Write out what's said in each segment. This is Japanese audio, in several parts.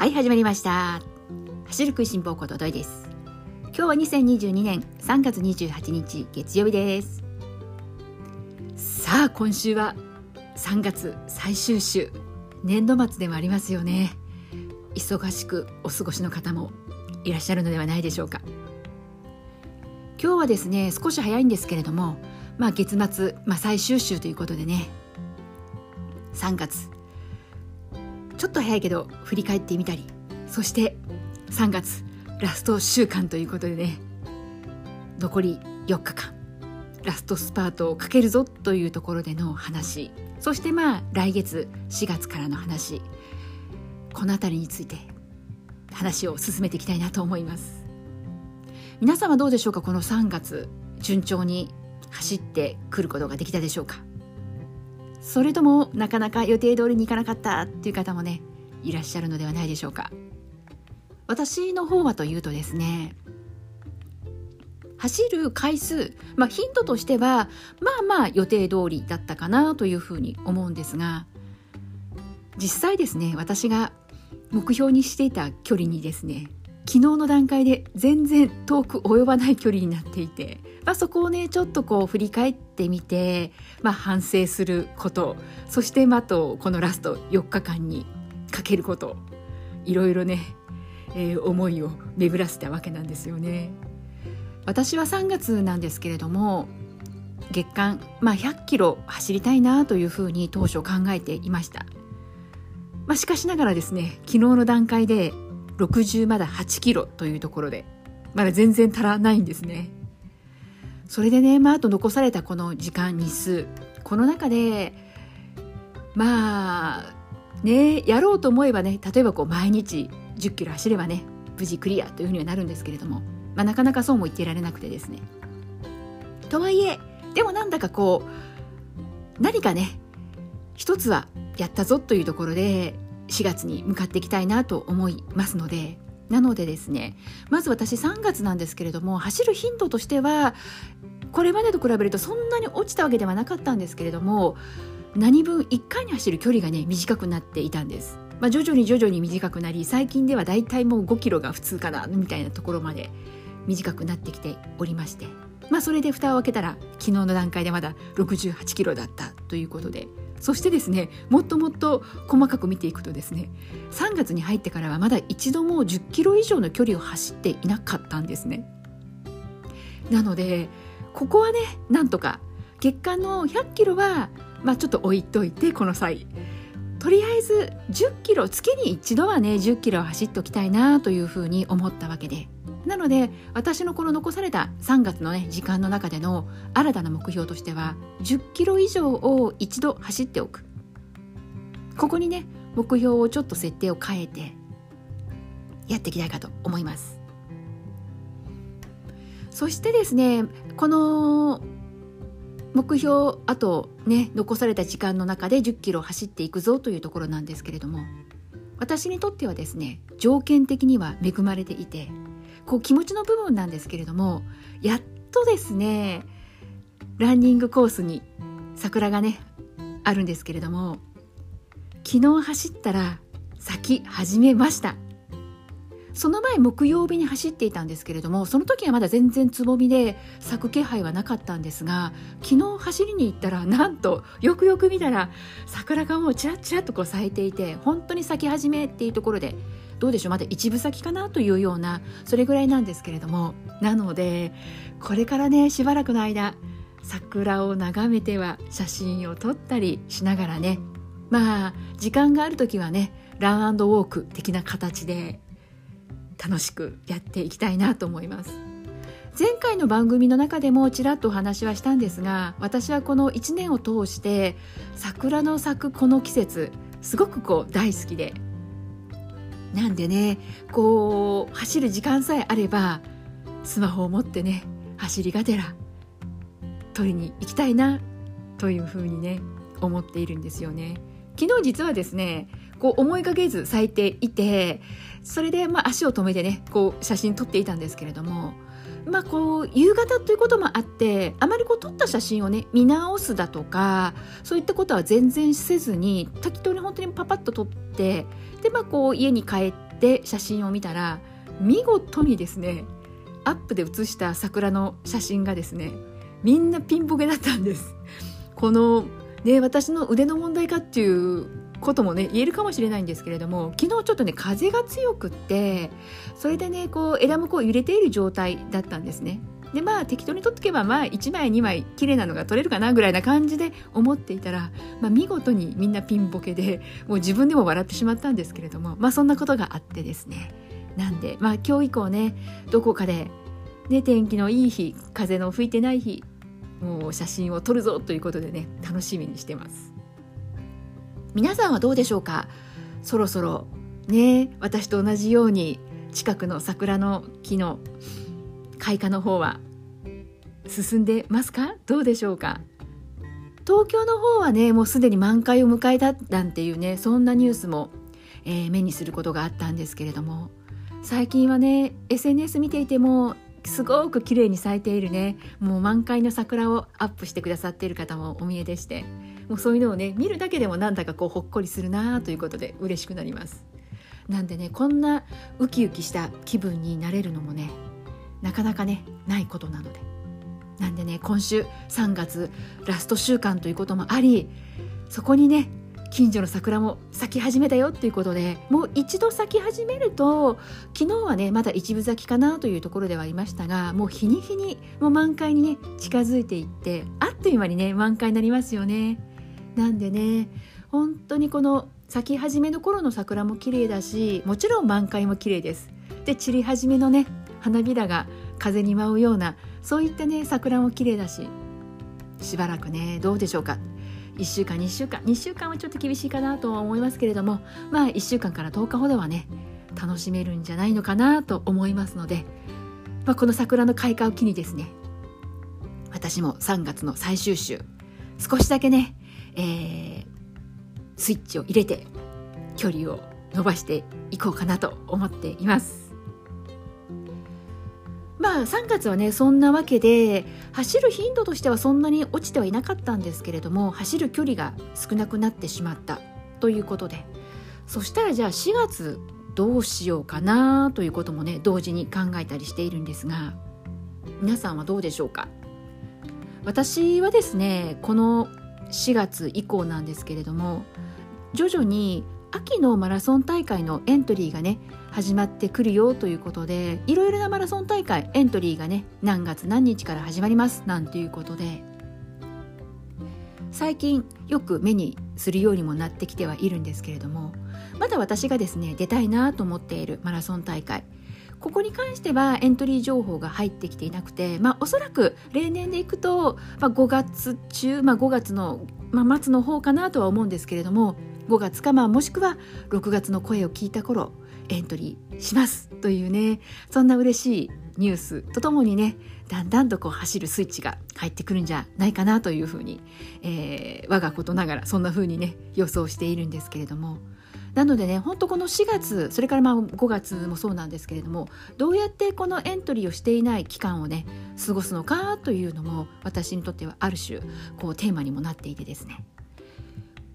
はい始まりました。走る食いしん坊ことどいです。今日は2022年3月28日月曜日です。さあ今週は3月最終週。年度末でもありますよね。忙しくお過ごしの方もいらっしゃるのではないでしょうか。今日はですね少し早いんですけれどもまあ月末、まあ、最終週ということでね。3月ちょっと早いけど振り返ってみたり。そして3月ラスト週間ということでね。残り4日間。ラストスパートをかけるぞというところでの話。そしてまあ来月4月からの話。この辺りについて話を進めていきたいなと思います。皆さんはどうでしょうか？この3月順調に走ってくることができたでしょうか？それともなかなか予定通りにいかなかったっていう方もねいらっしゃるのではないでしょうか。私の方はというとですね走る回数、まあ、ヒントとしてはまあまあ予定通りだったかなというふうに思うんですが実際ですね私が目標にしていた距離にですね昨日の段階で全然遠く及ばない距離になっていて、まあ、そこをねちょっとこう振り返ってみて、まあ、反省することそしてまあとこのラスト4日間にかけることいろいろね、えー、思いを巡らせたわけなんですよね。私は3月なんですけれども月間、まあ、100キロ走りたいなというふうに当初考えていました。まあ、しかしながらですね昨日の段階で60まだ8キロというところでまだ全然足らないんですね。それでね、まあ、あと残されたこの時間日数。この中でまあねやろうと思えばね例えばこう毎日10キロ走ればね無事クリアというふうにはなるんですけれども、まあ、なかなかそうも言ってられなくてですね。とはいえでもなんだかこう何かね一つはやったぞというところで4月に向かっていきたいなと思いますのでなのでですねまず私3月なんですけれども走る頻度としてはこれまでと比べるとそんなに落ちたわけではなかったんですけれども何分1回に走る距離がね短くなっていたんです、まあ、徐々に徐々に短くなり最近ではだいたいもう5キロが普通かなみたいなところまで短くなってきておりまして。まあそれで蓋を開けたら昨日の段階でまだ68キロだったということでそしてですねもっともっと細かく見ていくとですね3月に入ってからはまだ一度も10キロ以上の距離を走っていなかったんですね。なのでここはねなんとか月間の100キロはまあちょっと置いといてこの際。とりあえず10キロ月に一度はね10キロ走っておきたいなというふうに思ったわけで。なので私のこの残された3月のね時間の中での新たな目標としては10キロ以上を一度走っておく。ここにね目標をちょっと設定を変えてやっていきたいかと思います。そしてですねこの目標あとね残された時間の中で10キロ走っていくぞというところなんですけれども私にとってはですね条件的には恵まれていてこう気持ちの部分なんですけれどもやっとですねランニングコースに桜がねあるんですけれども昨日走ったら咲き始めました。その前木曜日に走っていたんですけれどもその時はまだ全然つぼみで咲く気配はなかったんですが昨日走りに行ったらなんとよくよく見たら桜がもうちらちらっとこう咲いていて本当に咲き始めっていうところでどうでしょう？まだ一部先かなというようなそれぐらいなんですけれども。なのでこれからねしばらくの間桜を眺めては写真を撮ったりしながらねまあ時間がある時はねランウォーク的な形で楽しくやっていきたいなと思います。前回の番組の中でもちらっとお話はしたんですが私はこの1年を通して桜の咲くこの季節すごくこう大好きでなんでねこう走る時間さえあればスマホを持ってね走りがてら取りに行きたいなというふうにね思っているんですよね。昨日実はですねこう思いがけず咲いていてそれでまあ足を止めてねこう写真撮っていたんですけれどもまあこう夕方ということもあってあまりこう撮った写真をね見直すだとかそういったことは全然せずに適当に本当にパパッと撮ってでまあこう家に帰っで写真を見たら見事にですねアップで写した桜の写真がですねみんなピンボケだったんです。このね私の腕の問題かっていうこともね言えるかもしれないんですけれども昨日ちょっとね風が強くってそれでねこう枝もこう揺れている状態だったんですね。でまあ適当に撮っとけばまあ1枚2枚綺麗なのが撮れるかなぐらいな感じで思っていたら、まあ、見事にみんなピンボケでもう自分でも笑ってしまったんですけれどもまあそんなことがあってですね。なんでまあ今日以降ねどこかで、ね、天気のいい日風の吹いてない日もう写真を撮るぞということでね楽しみにしてます。皆さんはどうでしょうか？そろそろね私と同じように近くの桜の木の開花の方は進んでますか？どうでしょうか？東京の方はねもうすでに満開を迎えたなんていうねそんなニュースも、えー、目にすることがあったんですけれども最近はね SNS 見ていてもすごく綺麗に咲いているねもう満開の桜をアップしてくださっている方もお見えでしてもうそういうのをね見るだけでもなんだかこうほっこりするなということで嬉しくなりますなんでねこんなウキウキした気分になれるのもねなかなかねないことなのでなんでね今週3月ラスト週間ということもありそこにね近所の桜も咲き始めたよっていうことでもう一度咲き始めると昨日はねまだ一部咲きかなというところではありましたがもう日に日にもう満開にね近づいていってあっという間にね満開になりますよね。なんでね本当にこの咲き始めの頃の桜も綺麗だしもちろん満開も綺麗です。で散り始めのね花びらが風に舞うようなそういったね桜も綺麗だししばらくねどうでしょうか1週間2週間2週間はちょっと厳しいかなとは思いますけれどもまあ1週間から10日ほどはね楽しめるんじゃないのかなと思いますので、まあ、この桜の開花を機にですね私も3月の最終週少しだけね、えー、スイッチを入れて距離を伸ばしていこうかなと思っています。まあ3月はねそんなわけで走る頻度としてはそんなに落ちてはいなかったんですけれども走る距離が少なくなってしまったということでそしたらじゃあ4月どうしようかなということもね同時に考えたりしているんですが皆さんはどうでしょうか？私はですねこの4月以降なんですけれども徐々に秋のマラソン大会のエントリーがね始まってくるよということでいろいろなマラソン大会エントリーがね何月何日から始まりますなんていうことで最近よく目にするようにもなってきてはいるんですけれどもまだ私がですね出たいなと思っているマラソン大会ここに関してはエントリー情報が入ってきていなくて、まあ、おそらく例年でいくと、まあ、5月中、まあ、5月の、まあ、末の方かなとは思うんですけれども5月か、まあ、もしくは6月の声を聞いた頃エントリーしますというねそんな嬉しいニュースとともにねだんだんとこう走るスイッチが入ってくるんじゃないかなというふうに、えー、我がことながらそんなふうにね予想しているんですけれどもなのでね本当この4月それからまあ5月もそうなんですけれどもどうやってこのエントリーをしていない期間をね過ごすのかというのも私にとってはある種こうテーマにもなっていてですね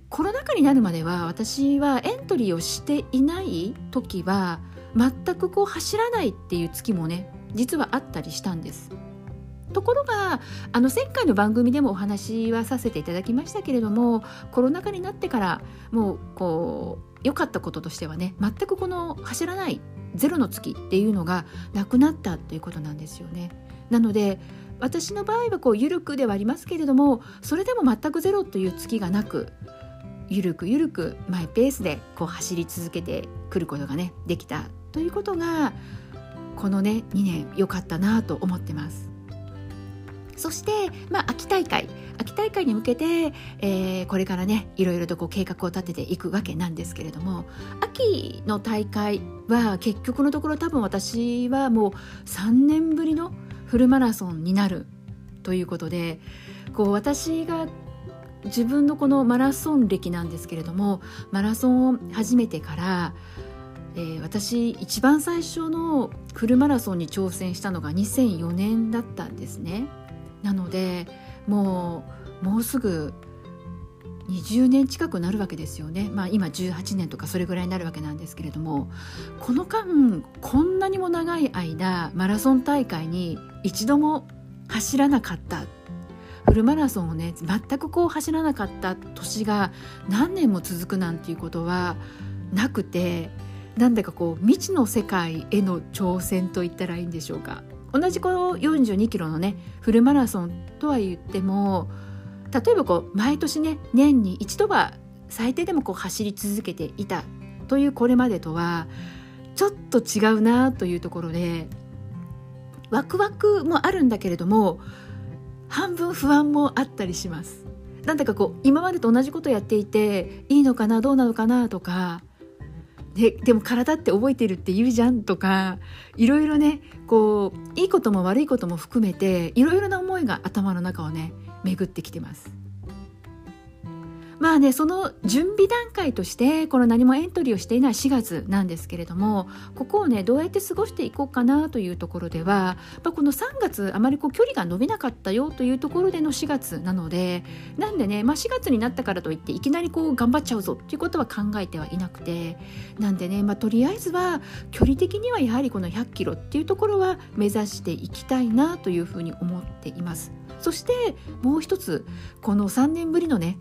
コロナ禍になるまでは私はエントリーをしていない時は全くこう走らないっていう月もね実はあったりしたんです。ところがあの前回の番組でもお話はさせていただきましたけれどもコロナ禍になってからもうこう良かったこととしてはね全くこの走らないゼロの月っていうのがなくなったっていうことなんですよね。なので私の場合はこう緩くではありますけれどもそれでも全くゼロという月がなくゆるくゆるくマイペースでこう走り続けてくることがねできたということがこのね2年良かったなと思ってます。そして、まあ、秋大会秋大会に向けて、えー、これからねいろいろとこう計画を立てていくわけなんですけれども秋の大会は結局のところ多分私はもう3年ぶりのフルマラソンになるということでこう私が自分のこのマラソン歴なんですけれどもマラソンを始めてから、えー、私一番最初のフルマラソンに挑戦したのが2004年だったんですね。なのでもうもうすぐ20年近くなるわけですよね、まあ、今18年とかそれぐらいになるわけなんですけれどもこの間こんなにも長い間マラソン大会に一度も走らなかった。フルマラソンをね全くこう走らなかった。年が何年も続くなんていうことはなくてなんだかこう未知の世界への挑戦と言ったらいいんでしょうか。同じこの42キロのねフルマラソンとは言っても例えばこう毎年ね年に一度は最低でもこう走り続けていたというこれまでとはちょっと違うなというところでワクワクもあるんだけれども半分不安もあったりします。なんだかこう今までと同じことやっていていいのかなどうなのかなとかででも体って覚えてるって言うじゃんとかいろいろねこういいことも悪いことも含めていろいろな思いが頭の中をね巡ってきてます。まあねその準備段階としてこの何もエントリーをしていない4月なんですけれどもここをねどうやって過ごしていこうかなというところでは、ま、この3月あまりこう距離が伸びなかったよというところでの4月なのでなんでね、まあ、4月になったからといっていきなりこう頑張っちゃうぞっていうことは考えてはいなくてなんでね、まあ、とりあえずは距離的にはやはりこの100キロっていうところは目指していきたいなというふうに思っています。そしてもう一つこの3年ぶりのね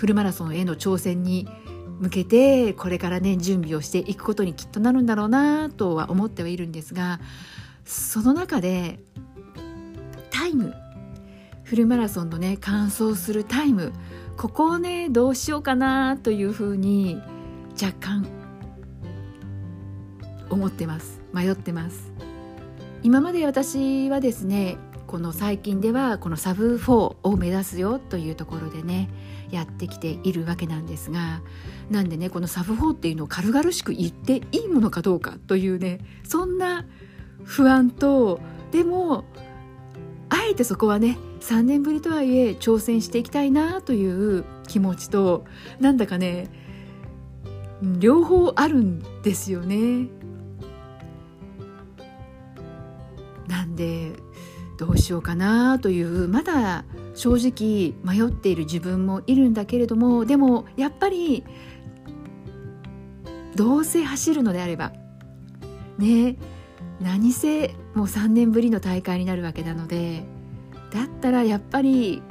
フルマラソンへの挑戦に向けてこれからね準備をしていくことにきっとなるんだろうなとは思ってはいるんですがその中でタイムフルマラソンのね完走するタイムここをねどうしようかなというふうに若干思ってます。迷ってます。今まで私はですねこの最近ではこのサブ4を目指すよというところでねやってきているわけなんですがなんでねこのサブ4っていうのを軽々しく言っていいものかどうかというねそんな不安とでもあえてそこはね3年ぶりとはいえ挑戦していきたいなという気持ちとなんだかね両方あるんですよね。なんでどうしようかなというまだ正直迷っている自分もいるんだけれどもでもやっぱりどうせ走るのであればね何せもう3年ぶりの大会になるわけなのでだったらやっぱり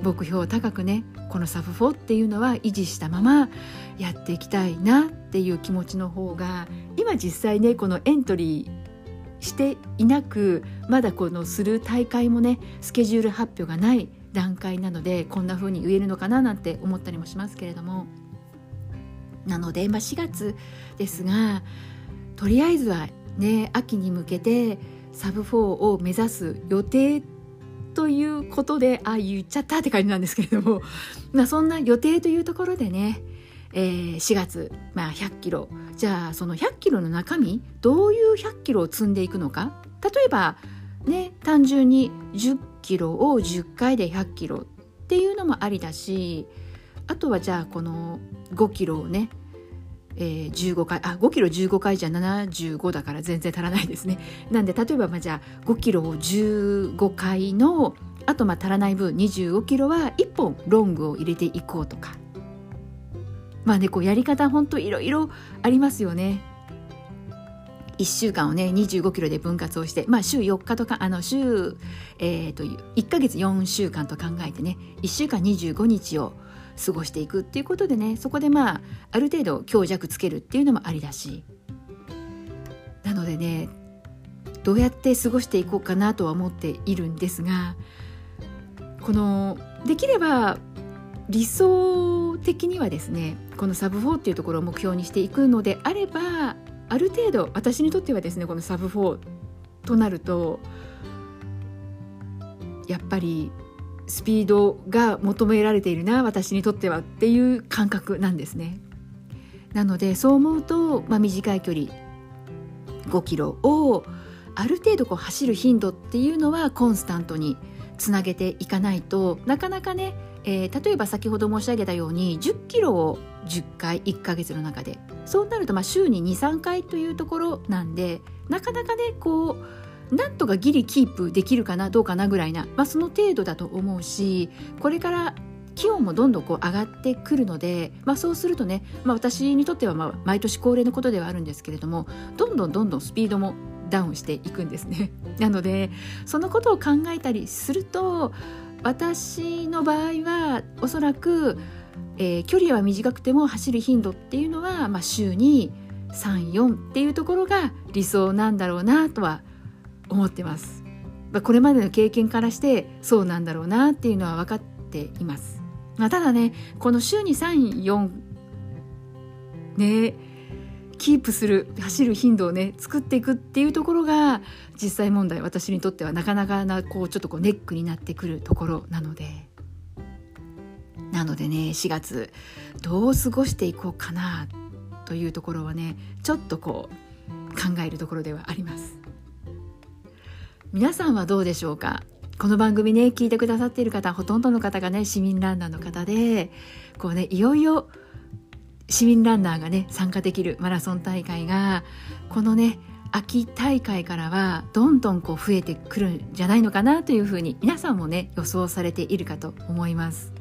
目標を高くねこのサブ4っていうのは維持したままやっていきたいなっていう気持ちの方が今実際ねこのエントリーしていなくまだこのする大会もねスケジュール発表がない段階なのでこんな風に言えるのかななんて思ったりもしますけれども。なので、まあ、4月ですがとりあえずはね秋に向けてサブ4を目指す予定ということでああ言っちゃったって感じなんですけれども、まあ、そんな予定というところでねえー、4月、まあ、100キロじゃあその100キロの中身どういう100キロを積んでいくのか？例えばね単純に10キロを10回で100キロっていうのもありだしあとはじゃあこの5キロをねえー、15回あ5キロ15回じゃ75だから全然足らないですね。なんで例えばまあじゃあ5キロを15回のあとまあ足らない分25キロは1本ロングを入れていこうとか。まあねこうやり方ほんといろいろありますよね。1週間をね25キロで分割をして、まあ、週4日とかあの週、えーと、1ヶ月4週間と考えてね1週間25日を過ごしていくっていうことでねそこでまあある程度強弱つけるっていうのもありだしなのでねどうやって過ごしていこうかなとは思っているんですがこのできれば理想的にはですねこのサブ4っていうところを目標にしていくのであればある程度私にとってはですねこのサブ4となるとやっぱりスピードが求められているな私にとってはっていう感覚なんですね。なのでそう思うと、まあ、短い距離5キロをある程度こう走る頻度っていうのはコンスタントにつなげていかないとなかなかねえー、例えば先ほど申し上げたように10キロを10回1ヶ月の中でそうなるとまあ週に23回というところなんでなかなかねこうなんとかギリキープできるかなどうかなぐらいな、まあ、その程度だと思うしこれから気温もどんどんこう上がってくるので、まあ、そうするとね、まあ、私にとってはまあ毎年恒例のことではあるんですけれどもどんどんどんどんスピードもダウンしていくんですね。なのでそのことを考えたりすると私の場合はおそらく、えー、距離は短くても走る頻度っていうのは、まあ、週に34っていうところが理想なんだろうなとは思ってます。まあ、これまでの経験からしてそうなんだろうなっていうのは分かっています。まあ、ただねこの週に34ねキープする走る頻度をね作っていくっていうところが実際問題私にとってはなかなかなこうちょっとこうネックになってくるところなので。なのでね4月どう過ごしていこうかなというところはねちょっとこう考えるところではあります。皆さんはどうでしょうか？この番組ね聞いてくださっている方ほとんどの方がね市民ランナーの方でこうねいよいよ市民ランナーがね参加できるマラソン大会がこのね秋大会からはどんどんこう増えてくるんじゃないのかなというふうに皆さんもね予想されているかと思います。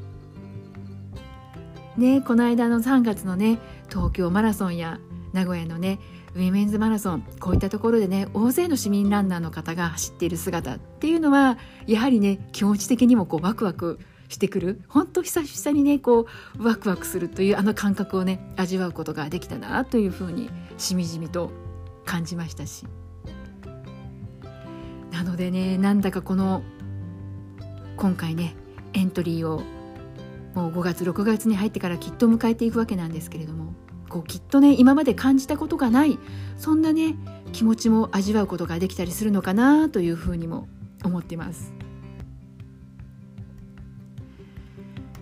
ねこの間の3月のね東京マラソンや名古屋のねウィメンズマラソンこういったところでね大勢の市民ランナーの方が走っている姿っていうのはやはりね気持ち的にもこうワクワクしてくる本当久々にねこうワクワクするというあの感覚をね味わうことができたなというふうにしみじみと感じましたしなのでねなんだかこの今回ねエントリーをもう5月6月に入ってからきっと迎えていくわけなんですけれどもこうきっとね今まで感じたことがないそんなね気持ちも味わうことができたりするのかなというふうにも思ってます。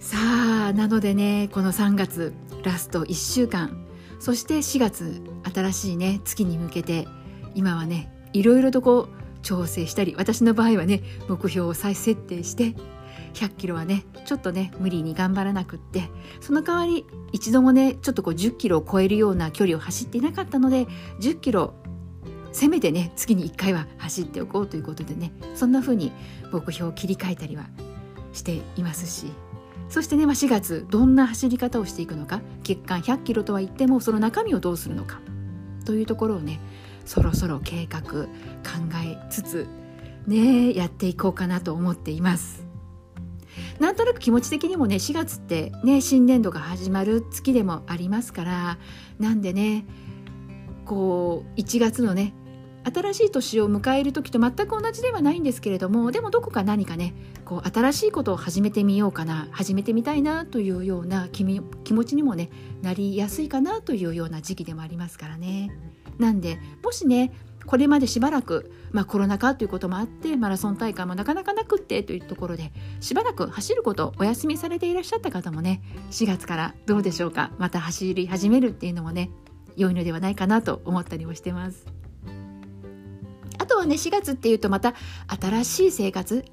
さあなのでねこの3月ラスト1週間そして4月新しいね月に向けて今はねいろいろとこう調整したり私の場合はね目標を再設定して100キロはねちょっとね無理に頑張らなくってその代わり一度もねちょっとこう10キロを超えるような距離を走っていなかったので10キロせめてね月に1回は走っておこうということでねそんな風に目標を切り替えたりはしていますしそしてね、まあ、4月どんな走り方をしていくのか月間100キロとは言ってもその中身をどうするのかというところをねそろそろ計画考えつつねやっていこうかなと思っています。なんとなく気持ち的にもね4月ってね新年度が始まる月でもありますからなんでねこう1月のね新しい年を迎える時と全く同じではないんですけれどもでもどこか何かねこう新しいことを始めてみようかな始めてみたいなというような気持ちにもねなりやすいかなというような時期でもありますからね。なんでもしねこれまでしばらく、まあ、コロナ禍ということもあってマラソン大会もなかなかなくってというところでしばらく走ることお休みされていらっしゃった方もね4月からどうでしょうかまた走り始めるっていうのもね良いのではないかなと思ったりもしてます。あとはね4月っていうとまた新しい生活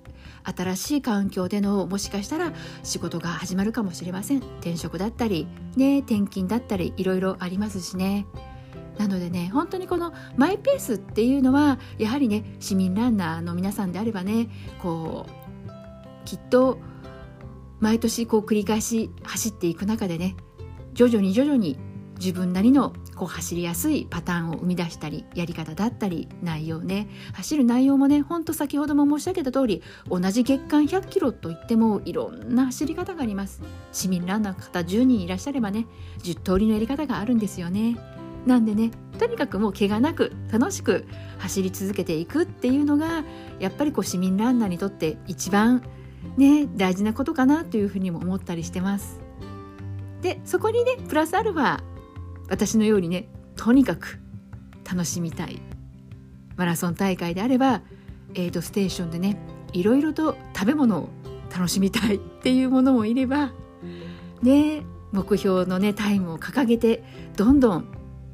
新しい環境でのもしかしたら仕事が始まるかもしれません。転職だったりね転勤だったりいろいろありますしね。なのでね本当にこのマイペースっていうのはやはりね市民ランナーの皆さんであればねこうきっと毎年こう繰り返し走っていく中でね徐々に徐々に自分なりのこう走りやすいパターンを生み出したりやり方だったり内容ね。走る内容もねほんと先ほども申し上げた通り同じ月間100キロといってもいろんな走り方があります。市民ランナーの方10人いらっしゃればね10通りのやり方があるんですよね。なんでねとにかくもう怪我なく楽しく走り続けていくっていうのがやっぱりこう市民ランナーにとって一番ね大事なことかなというふうにも思ったりしてます。でそこにねプラスアルファ私のようにねとにかく楽しみたい。マラソン大会であればエイドステーションでねいろいろと食べ物を楽しみたい っていうものもいればね目標のねタイムを掲げてどんどん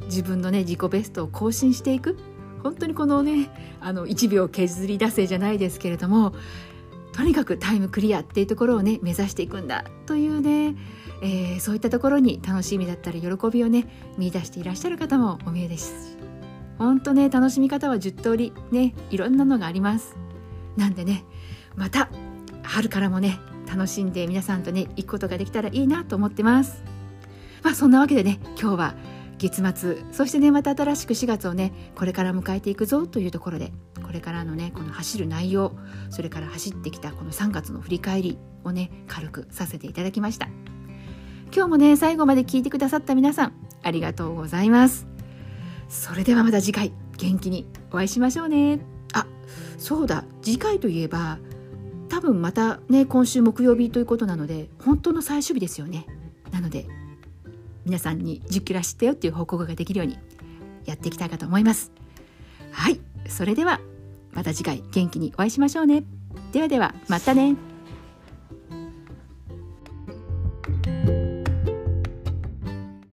自分のね自己ベストを更新していく。本当にこのねあの1秒削り出せじゃないですけれどもとにかくタイムクリアっていうところをね目指していくんだというね、えー、そういったところに楽しみだったり喜びをね見出していらっしゃる方もお見えです。本当ね楽しみ方は10通りねいろんなのがあります。なんでねまた春からもね楽しんで皆さんとね行くことができたらいいなと思ってます。まあそんなわけでね今日は月末そしてねまた新しく4月をねこれから迎えていくぞというところでこれからのねこの走る内容それから走ってきたこの3月の振り返りをね軽くさせていただきました。今日もね最後まで聞いてくださった皆さんありがとうございます。それではまた次回元気にお会いしましょうね。あそうだ。次回といえば多分またね今週木曜日ということなので本当の最終日ですよね。なので皆さんに10キロ走ったよっていう報告ができるようにやっていきたいかと思います。はい。それではまた次回元気にお会いしましょうね。ではではまたね。